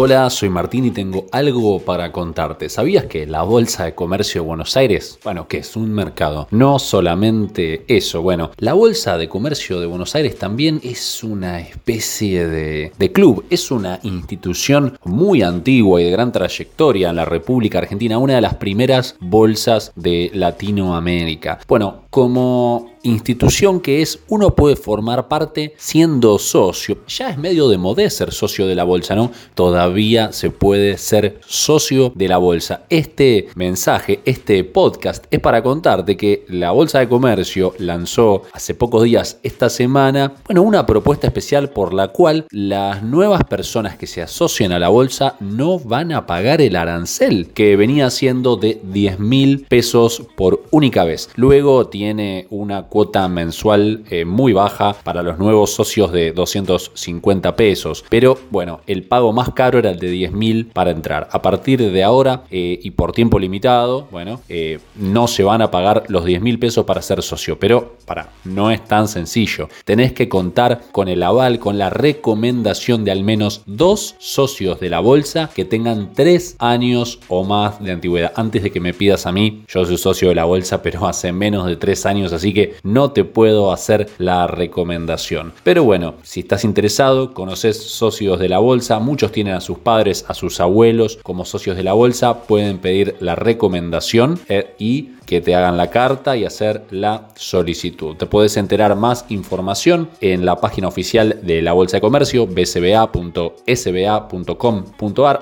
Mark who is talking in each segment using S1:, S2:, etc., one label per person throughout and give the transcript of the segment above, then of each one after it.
S1: Hola, soy Martín y tengo algo para contarte. ¿Sabías que la Bolsa de Comercio de Buenos Aires, bueno, que es un mercado? No solamente eso, bueno, la Bolsa de Comercio de Buenos Aires también es una especie de, de club, es una institución muy antigua y de gran trayectoria en la República Argentina, una de las primeras bolsas de Latinoamérica. Bueno, como institución que es, uno puede formar parte siendo socio. Ya es medio de modé ser socio de la bolsa, ¿no? Todavía se puede ser socio de la bolsa. Este mensaje, este podcast es para contarte que la Bolsa de Comercio lanzó hace pocos días esta semana, bueno, una propuesta especial por la cual las nuevas personas que se asocian a la bolsa no van a pagar el arancel que venía siendo de 10 mil pesos por única vez. Luego tiene una cuota mensual eh, muy baja para los nuevos socios de 250 pesos. Pero bueno, el pago más caro era el de 10 mil para entrar. A partir de ahora eh, y por tiempo limitado, bueno, eh, no se van a pagar los 10 mil pesos para ser socio. Pero para, no es tan sencillo. Tenés que contar con el aval, con la recomendación de al menos dos socios de la bolsa que tengan tres años o más de antigüedad. Antes de que me pidas a mí, yo soy socio de la bolsa, pero hace menos de tres años, así que no te puedo hacer la recomendación. Pero bueno, si estás interesado, conoces socios de la bolsa, muchos tienen a sus padres, a sus abuelos como socios de la bolsa, pueden pedir la recomendación eh, y que te hagan la carta y hacer la solicitud. Te puedes enterar más información en la página oficial de la Bolsa de Comercio, bcba.sba.com.ar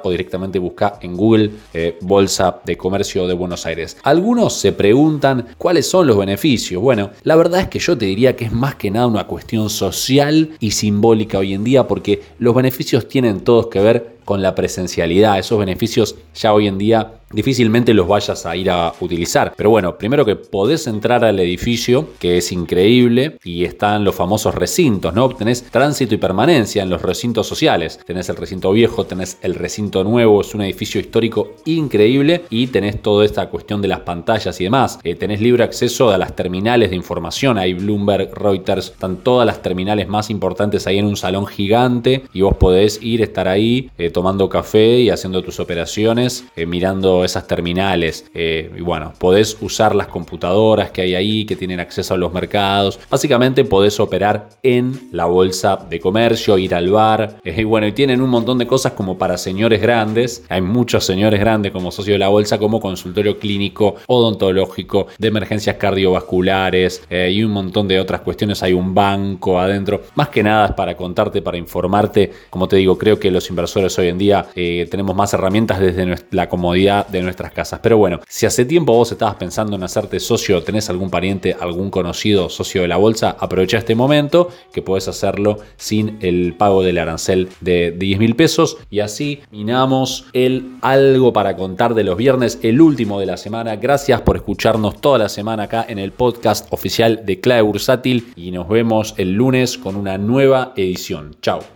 S1: o directamente busca en Google eh, Bolsa de Comercio de Buenos Aires. Algunos se preguntan cuáles son los beneficios. Bueno, la verdad es que yo te diría que es más que nada una cuestión social y simbólica hoy en día porque los beneficios tienen todos que ver con la presencialidad. Esos beneficios ya hoy en día difícilmente los vayas a ir a utilizar. Pero bueno, primero que podés entrar al edificio, que es increíble, y están los famosos recintos, ¿no? Tenés tránsito y permanencia en los recintos sociales. Tenés el recinto viejo, tenés el recinto nuevo, es un edificio histórico increíble, y tenés toda esta cuestión de las pantallas y demás. Eh, tenés libre acceso a las terminales de información, hay Bloomberg, Reuters, están todas las terminales más importantes ahí en un salón gigante, y vos podés ir, estar ahí, eh, tomando café y haciendo tus operaciones, eh, mirando esas terminales. Eh, y bueno, podés usar las computadoras que hay ahí, que tienen acceso a los mercados. Básicamente podés operar en la bolsa de comercio, ir al bar. Eh, y bueno, y tienen un montón de cosas como para señores grandes. Hay muchos señores grandes como socio de la bolsa, como consultorio clínico, odontológico, de emergencias cardiovasculares y un montón de otras cuestiones. Hay un banco adentro. Más que nada es para contarte, para informarte. Como te digo, creo que los inversores hoy en día eh, tenemos más herramientas desde la comodidad de nuestras casas. Pero bueno, si hace tiempo vos estabas pensando en hacerte socio, tenés algún pariente, algún conocido socio de la bolsa, aprovecha este momento que podés hacerlo sin el pago del arancel de 10 mil pesos. Y así minamos el algo para contar de los viernes, el último de la semana. Gracias por escucharnos toda la semana acá en el podcast oficial de Clave Bursátil y nos vemos el lunes con una nueva edición. Chao.